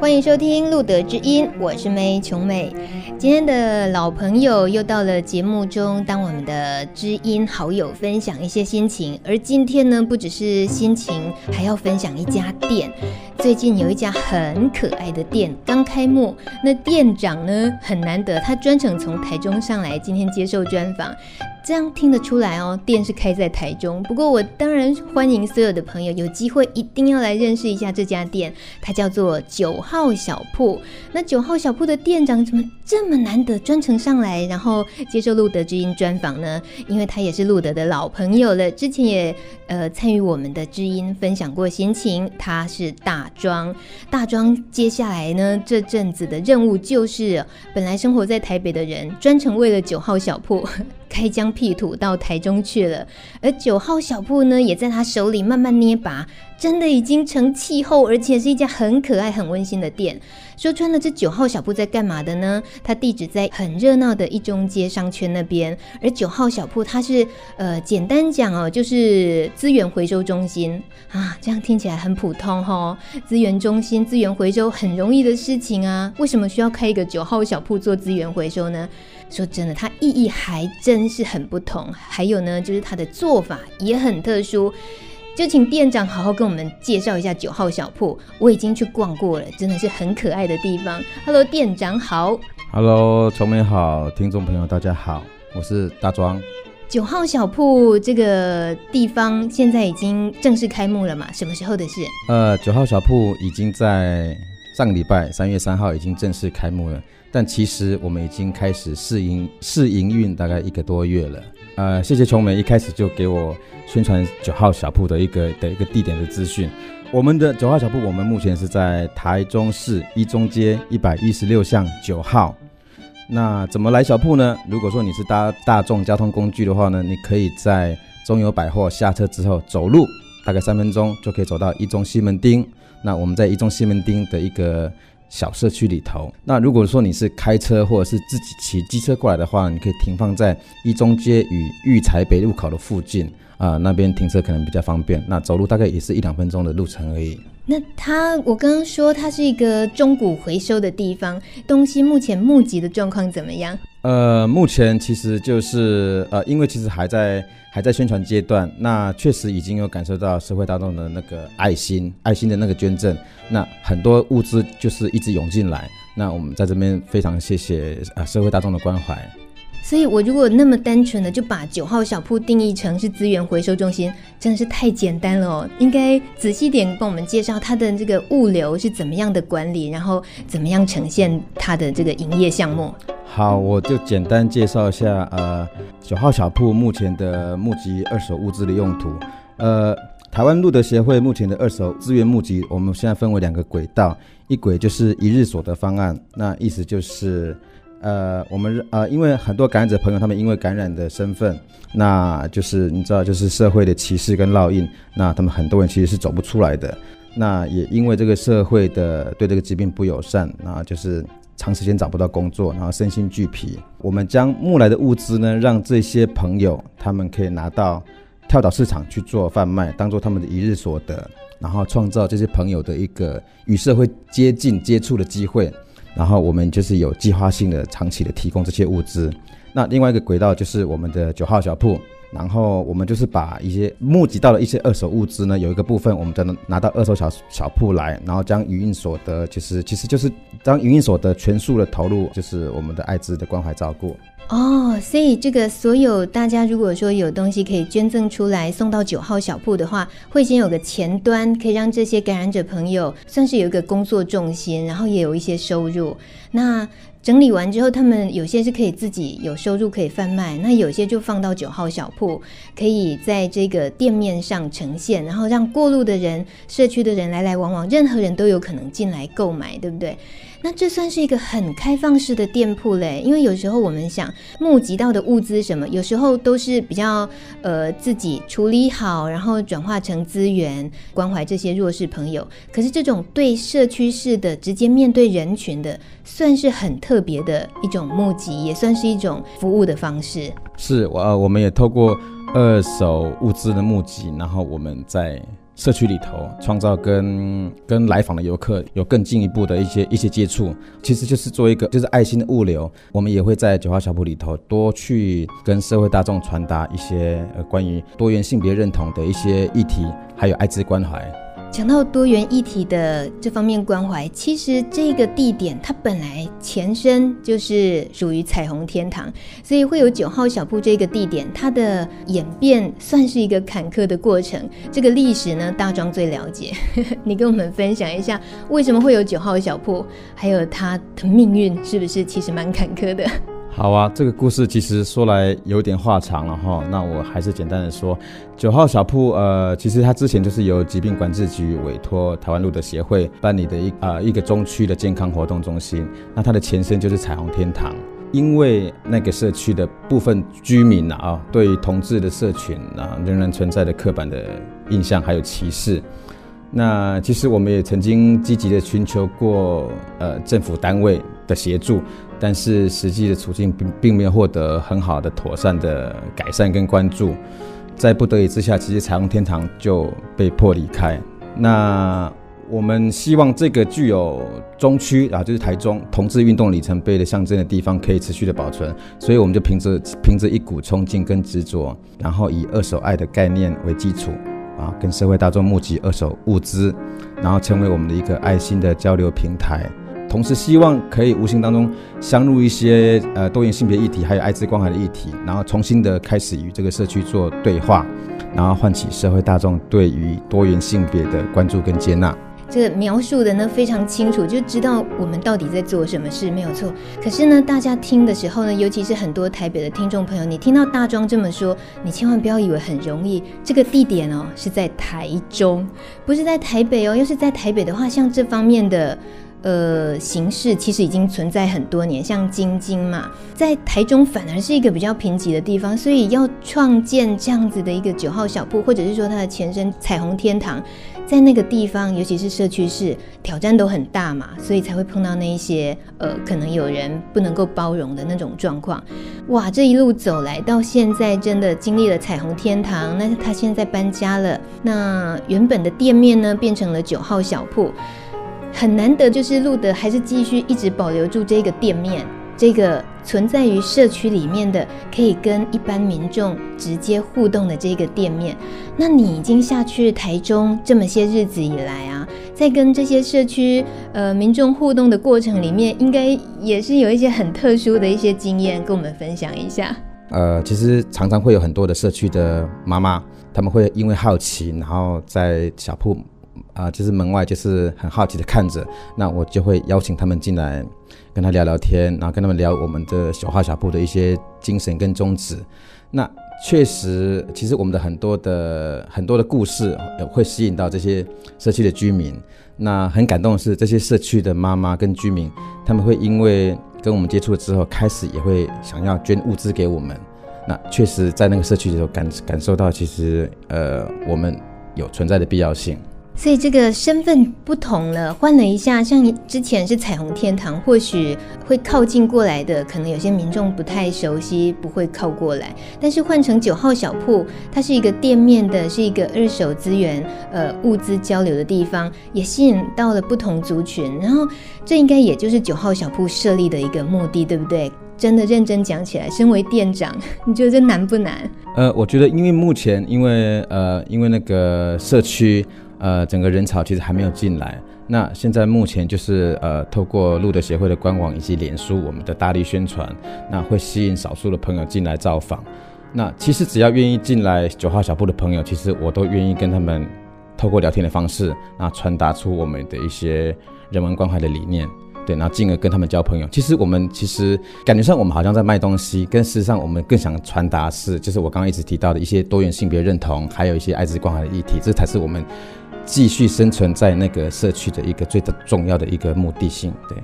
欢迎收听《路德知音》，我是梅琼美。今天的老朋友又到了节目中，当我们的知音好友，分享一些心情。而今天呢，不只是心情，还要分享一家店。最近有一家很可爱的店刚开幕，那店长呢很难得，他专程从台中上来，今天接受专访。这样听得出来哦，店是开在台中。不过我当然欢迎所有的朋友有机会一定要来认识一下这家店，它叫做九号小铺。那九号小铺的店长怎么这么难得专程上来，然后接受路德知音专访呢？因为他也是路德的老朋友了，之前也呃参与我们的知音分享过心情。他是大庄，大庄接下来呢这阵子的任务就是，本来生活在台北的人专程为了九号小铺。开疆辟土到台中去了，而九号小铺呢，也在他手里慢慢捏拔，真的已经成气候，而且是一家很可爱、很温馨的店。说穿了，这九号小铺在干嘛的呢？它地址在很热闹的一中街商圈那边，而九号小铺它是呃，简单讲哦，就是资源回收中心啊，这样听起来很普通哈、哦。资源中心、资源回收很容易的事情啊，为什么需要开一个九号小铺做资源回收呢？说真的，它意义还真是很不同。还有呢，就是它的做法也很特殊。就请店长好好跟我们介绍一下九号小铺。我已经去逛过了，真的是很可爱的地方。Hello，店长好。Hello，琼美好，听众朋友大家好，我是大庄。九号小铺这个地方现在已经正式开幕了嘛？什么时候的事？呃，九号小铺已经在上个礼拜三月三号已经正式开幕了。但其实我们已经开始试营试营运大概一个多月了。呃，谢谢琼美一开始就给我宣传九号小铺的一个的一个地点的资讯。我们的九号小铺，我们目前是在台中市一中街一百一十六巷九号。那怎么来小铺呢？如果说你是搭大众交通工具的话呢，你可以在中友百货下车之后走路，大概三分钟就可以走到一中西门町。那我们在一中西门町的一个。小社区里头，那如果说你是开车或者是自己骑机车过来的话，你可以停放在一中街与育才北路口的附近。啊，呃，那边停车可能比较方便。那走路大概也是一两分钟的路程而已。那它，我刚刚说它是一个中古回收的地方，东西目前募集的状况怎么样？呃，目前其实就是呃，因为其实还在还在宣传阶段，那确实已经有感受到社会大众的那个爱心，爱心的那个捐赠，那很多物资就是一直涌进来，那我们在这边非常谢谢啊、呃、社会大众的关怀。所以，我如果那么单纯的就把九号小铺定义成是资源回收中心，真的是太简单了哦。应该仔细点帮我们介绍它的这个物流是怎么样的管理，然后怎么样呈现它的这个营业项目。好，我就简单介绍一下，呃，九号小铺目前的募集二手物资的用途。呃，台湾路德协会目前的二手资源募集，我们现在分为两个轨道，一轨就是一日所得方案，那意思就是。呃，我们呃，因为很多感染者朋友，他们因为感染的身份，那就是你知道，就是社会的歧视跟烙印，那他们很多人其实是走不出来的。那也因为这个社会的对这个疾病不友善，那就是长时间找不到工作，然后身心俱疲。我们将募来的物资呢，让这些朋友他们可以拿到跳蚤市场去做贩卖，当做他们的一日所得，然后创造这些朋友的一个与社会接近接触的机会。然后我们就是有计划性的、长期的提供这些物资。那另外一个轨道就是我们的九号小铺，然后我们就是把一些募集到的一些二手物资呢，有一个部分我们再拿到二手小小铺来，然后将营运所得，就是其实就是将营运所得全数的投入，就是我们的艾滋的关怀照顾。哦，所以这个所有大家如果说有东西可以捐赠出来送到九号小铺的话，会先有个前端，可以让这些感染者朋友算是有一个工作重心，然后也有一些收入。那整理完之后，他们有些是可以自己有收入可以贩卖，那有些就放到九号小铺，可以在这个店面上呈现，然后让过路的人、社区的人来来往往，任何人都有可能进来购买，对不对？那这算是一个很开放式的店铺嘞。因为有时候我们想募集到的物资什么，有时候都是比较呃自己处理好，然后转化成资源，关怀这些弱势朋友。可是这种对社区式的直接面对人群的，算是很特别的一种募集，也算是一种服务的方式。是，我，我们也透过二手物资的募集，然后我们在社区里头创造跟跟来访的游客有更进一步的一些一些接触，其实就是做一个就是爱心的物流。我们也会在九华小铺里头多去跟社会大众传达一些呃关于多元性别认同的一些议题，还有艾滋关怀。讲到多元议题的这方面关怀，其实这个地点它本来前身就是属于彩虹天堂，所以会有九号小铺这个地点，它的演变算是一个坎坷的过程。这个历史呢，大庄最了解，你跟我们分享一下为什么会有九号小铺，还有它的命运是不是其实蛮坎坷的？好啊，这个故事其实说来有点话长了哈，那我还是简单的说，九号小铺，呃，其实它之前就是由疾病管制局委托台湾路的协会办理的一呃一个中区的健康活动中心，那它的前身就是彩虹天堂，因为那个社区的部分居民啊，对于同志的社群啊，仍然存在的刻板的印象还有歧视。那其实我们也曾经积极的寻求过呃政府单位的协助，但是实际的处境并并没有获得很好的妥善的改善跟关注，在不得已之下，其实彩虹天堂就被迫离开。那我们希望这个具有中区啊，就是台中同志运动里程碑的象征的地方，可以持续的保存，所以我们就凭着凭着一股冲劲跟执着，然后以二手爱的概念为基础。啊，跟社会大众募集二手物资，然后成为我们的一个爱心的交流平台，同时希望可以无形当中相入一些呃多元性别议题，还有艾滋关怀的议题，然后重新的开始与这个社区做对话，然后唤起社会大众对于多元性别的关注跟接纳。这个描述的呢非常清楚，就知道我们到底在做什么事，没有错。可是呢，大家听的时候呢，尤其是很多台北的听众朋友，你听到大庄这么说，你千万不要以为很容易。这个地点哦是在台中，不是在台北哦。要是在台北的话，像这方面的呃形式，其实已经存在很多年，像晶晶嘛，在台中反而是一个比较贫瘠的地方，所以要创建这样子的一个九号小铺，或者是说它的前身彩虹天堂。在那个地方，尤其是社区式，挑战都很大嘛，所以才会碰到那一些呃，可能有人不能够包容的那种状况。哇，这一路走来到现在，真的经历了彩虹天堂，那他现在搬家了，那原本的店面呢，变成了九号小铺，很难得，就是路德还是继续一直保留住这个店面。这个存在于社区里面的，可以跟一般民众直接互动的这个店面，那你已经下去台中这么些日子以来啊，在跟这些社区呃民众互动的过程里面，应该也是有一些很特殊的一些经验，跟我们分享一下。呃，其实常常会有很多的社区的妈妈，他们会因为好奇，然后在小铺啊、就是门外就是很好奇的看着，那我就会邀请他们进来。跟他聊聊天，然后跟他们聊我们的小号小铺的一些精神跟宗旨。那确实，其实我们的很多的很多的故事会吸引到这些社区的居民。那很感动的是，这些社区的妈妈跟居民，他们会因为跟我们接触了之后，开始也会想要捐物资给我们。那确实，在那个社区里头感感受到，其实呃，我们有存在的必要性。所以这个身份不同了，换了一下，像之前是彩虹天堂，或许会靠近过来的，可能有些民众不太熟悉，不会靠过来。但是换成九号小铺，它是一个店面的，是一个二手资源、呃物资交流的地方，也吸引到了不同族群。然后这应该也就是九号小铺设立的一个目的，对不对？真的认真讲起来，身为店长，你觉得这难不难？呃，我觉得因为目前因为呃因为那个社区。呃，整个人潮其实还没有进来。那现在目前就是呃，透过路德协会的官网以及脸书，我们的大力宣传，那会吸引少数的朋友进来造访。那其实只要愿意进来九号小铺的朋友，其实我都愿意跟他们透过聊天的方式，那传达出我们的一些人文关怀的理念。对，然后进而跟他们交朋友。其实我们其实感觉上我们好像在卖东西，跟事实上我们更想传达是，就是我刚刚一直提到的一些多元性别认同，还有一些爱滋关怀的议题，这才是我们。继续生存在那个社区的一个最的重要的一个目的性，对。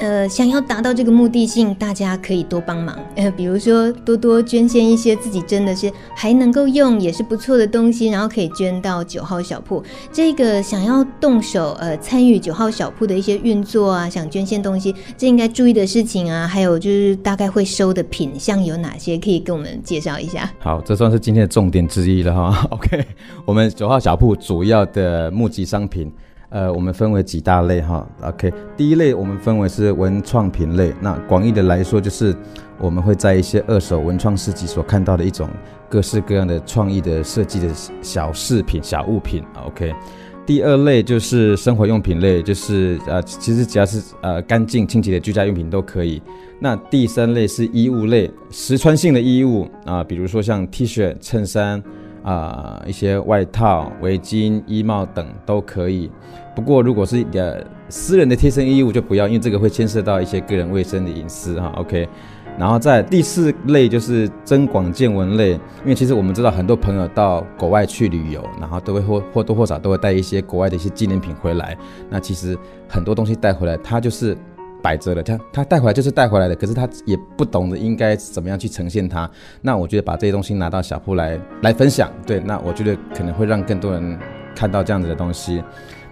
呃，想要达到这个目的性，大家可以多帮忙，呃，比如说多多捐献一些自己真的是还能够用，也是不错的东西，然后可以捐到九号小铺。这个想要动手呃参与九号小铺的一些运作啊，想捐献东西，这应该注意的事情啊，还有就是大概会收的品项有哪些，可以跟我们介绍一下。好，这算是今天的重点之一了哈。OK，我们九号小铺主要的募集商品。呃，我们分为几大类哈，OK，第一类我们分为是文创品类，那广义的来说就是我们会在一些二手文创市集所看到的一种各式各样的创意的设计的小饰品、小物品，OK。第二类就是生活用品类，就是呃，其实只要是呃干净清洁的居家用品都可以。那第三类是衣物类，实穿性的衣物啊、比如说像 T 恤、衬衫。啊、一些外套、围巾、衣帽等都可以。不过，如果是呃私人的贴身衣物就不要，因为这个会牵涉到一些个人卫生的隐私哈。OK，然后在第四类就是增广见闻类，因为其实我们知道很多朋友到国外去旅游，然后都会或或多或少都会带一些国外的一些纪念品回来。那其实很多东西带回来，它就是。摆着了，他他带回来就是带回来的，可是他也不懂得应该怎么样去呈现它。那我觉得把这些东西拿到小铺来来分享，对，那我觉得可能会让更多人看到这样子的东西。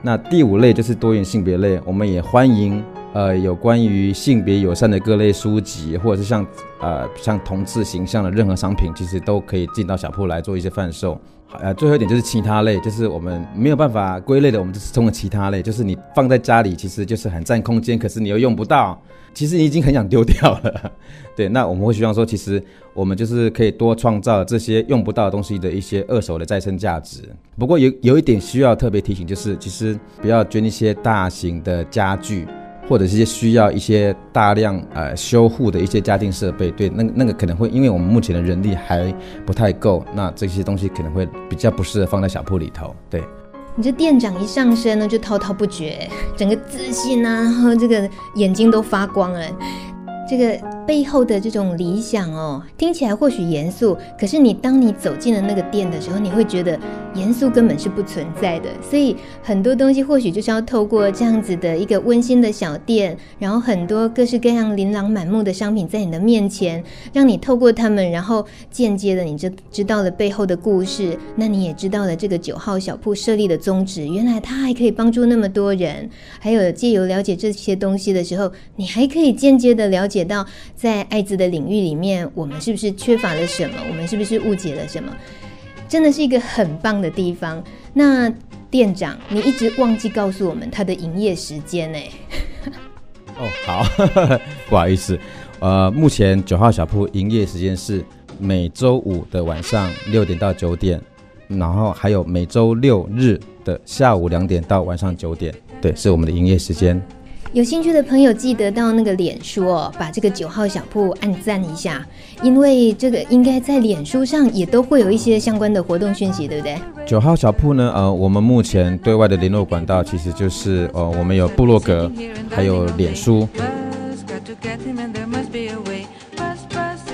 那第五类就是多元性别类，我们也欢迎呃有关于性别友善的各类书籍，或者是像呃像同志形象的任何商品，其实都可以进到小铺来做一些贩售。呃，最后一点就是其他类，就是我们没有办法归类的，我们就是称为其他类，就是你放在家里其实就是很占空间，可是你又用不到，其实你已经很想丢掉了。对，那我们会希望说，其实我们就是可以多创造这些用不到的东西的一些二手的再生价值。不过有有一点需要特别提醒，就是其实不要捐一些大型的家具。或者是一些需要一些大量呃修护的一些家电设备，对，那那个可能会因为我们目前的人力还不太够，那这些东西可能会比较不适合放在小铺里头。对，你这店长一上身呢，就滔滔不绝，整个自信啊，然后这个眼睛都发光了，这个。背后的这种理想哦，听起来或许严肃，可是你当你走进了那个店的时候，你会觉得严肃根本是不存在的。所以很多东西或许就是要透过这样子的一个温馨的小店，然后很多各式各样琳琅满目的商品在你的面前，让你透过他们，然后间接的你就知道了背后的故事，那你也知道了这个九号小铺设立的宗旨，原来它还可以帮助那么多人。还有借由了解这些东西的时候，你还可以间接的了解到。在艾滋的领域里面，我们是不是缺乏了什么？我们是不是误解了什么？真的是一个很棒的地方。那店长，你一直忘记告诉我们他的营业时间呢？哦，好，不好意思，呃，目前九号小铺营业时间是每周五的晚上六点到九点，然后还有每周六日的下午两点到晚上九点，对，是我们的营业时间。有兴趣的朋友记得到那个脸书哦，把这个九号小铺按赞一下，因为这个应该在脸书上也都会有一些相关的活动讯息，对不对？九号小铺呢，呃，我们目前对外的联络管道其实就是，呃，我们有部落格，还有脸书。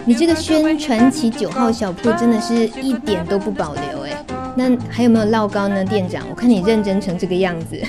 你这个宣传起九号小铺真的是一点都不保留哎，那还有没有烙高呢，店长？我看你认真成这个样子。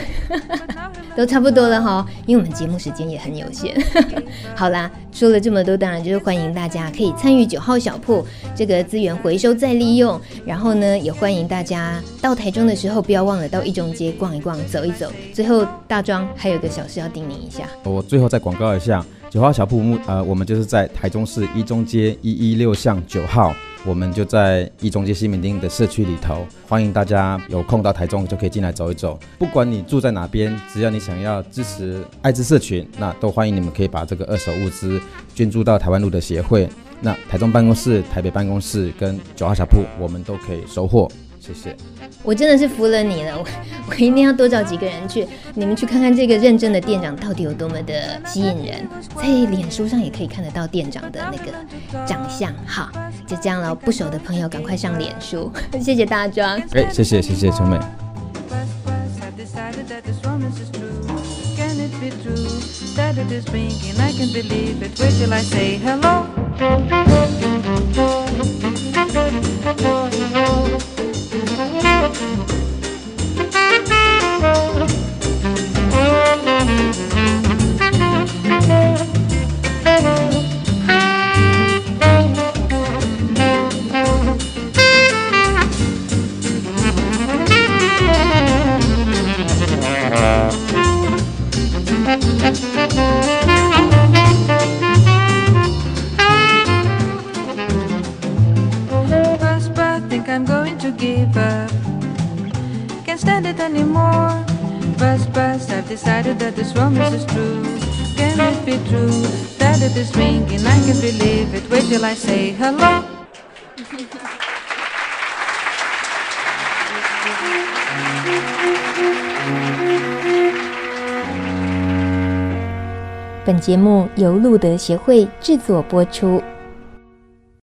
都差不多了哈，因为我们节目时间也很有限。好啦，说了这么多，当然就是欢迎大家可以参与九号小铺这个资源回收再利用。然后呢，也欢迎大家到台中的时候，不要忘了到一中街逛一逛、走一走。最后，大庄还有个小事要叮咛一下，我最后再广告一下九号小铺目呃，我们就是在台中市一中街一一六巷九号。我们就在一中街西门町的社区里头，欢迎大家有空到台中就可以进来走一走。不管你住在哪边，只要你想要支持艾滋社群，那都欢迎你们可以把这个二手物资捐助到台湾路的协会。那台中办公室台北办公室跟九号小铺我们都可以收货。谢谢。我真的是服了你了我 我一定要多找几个人去你们去看看这个认证的店长到底有多么的吸引人。在脸书上也可以看得到店长的那个长相。好就这样了不熟的朋友赶快上脸书。谢谢大家。哎谢谢谢谢陈美 Thank you. 本节目由路德协会制作播出。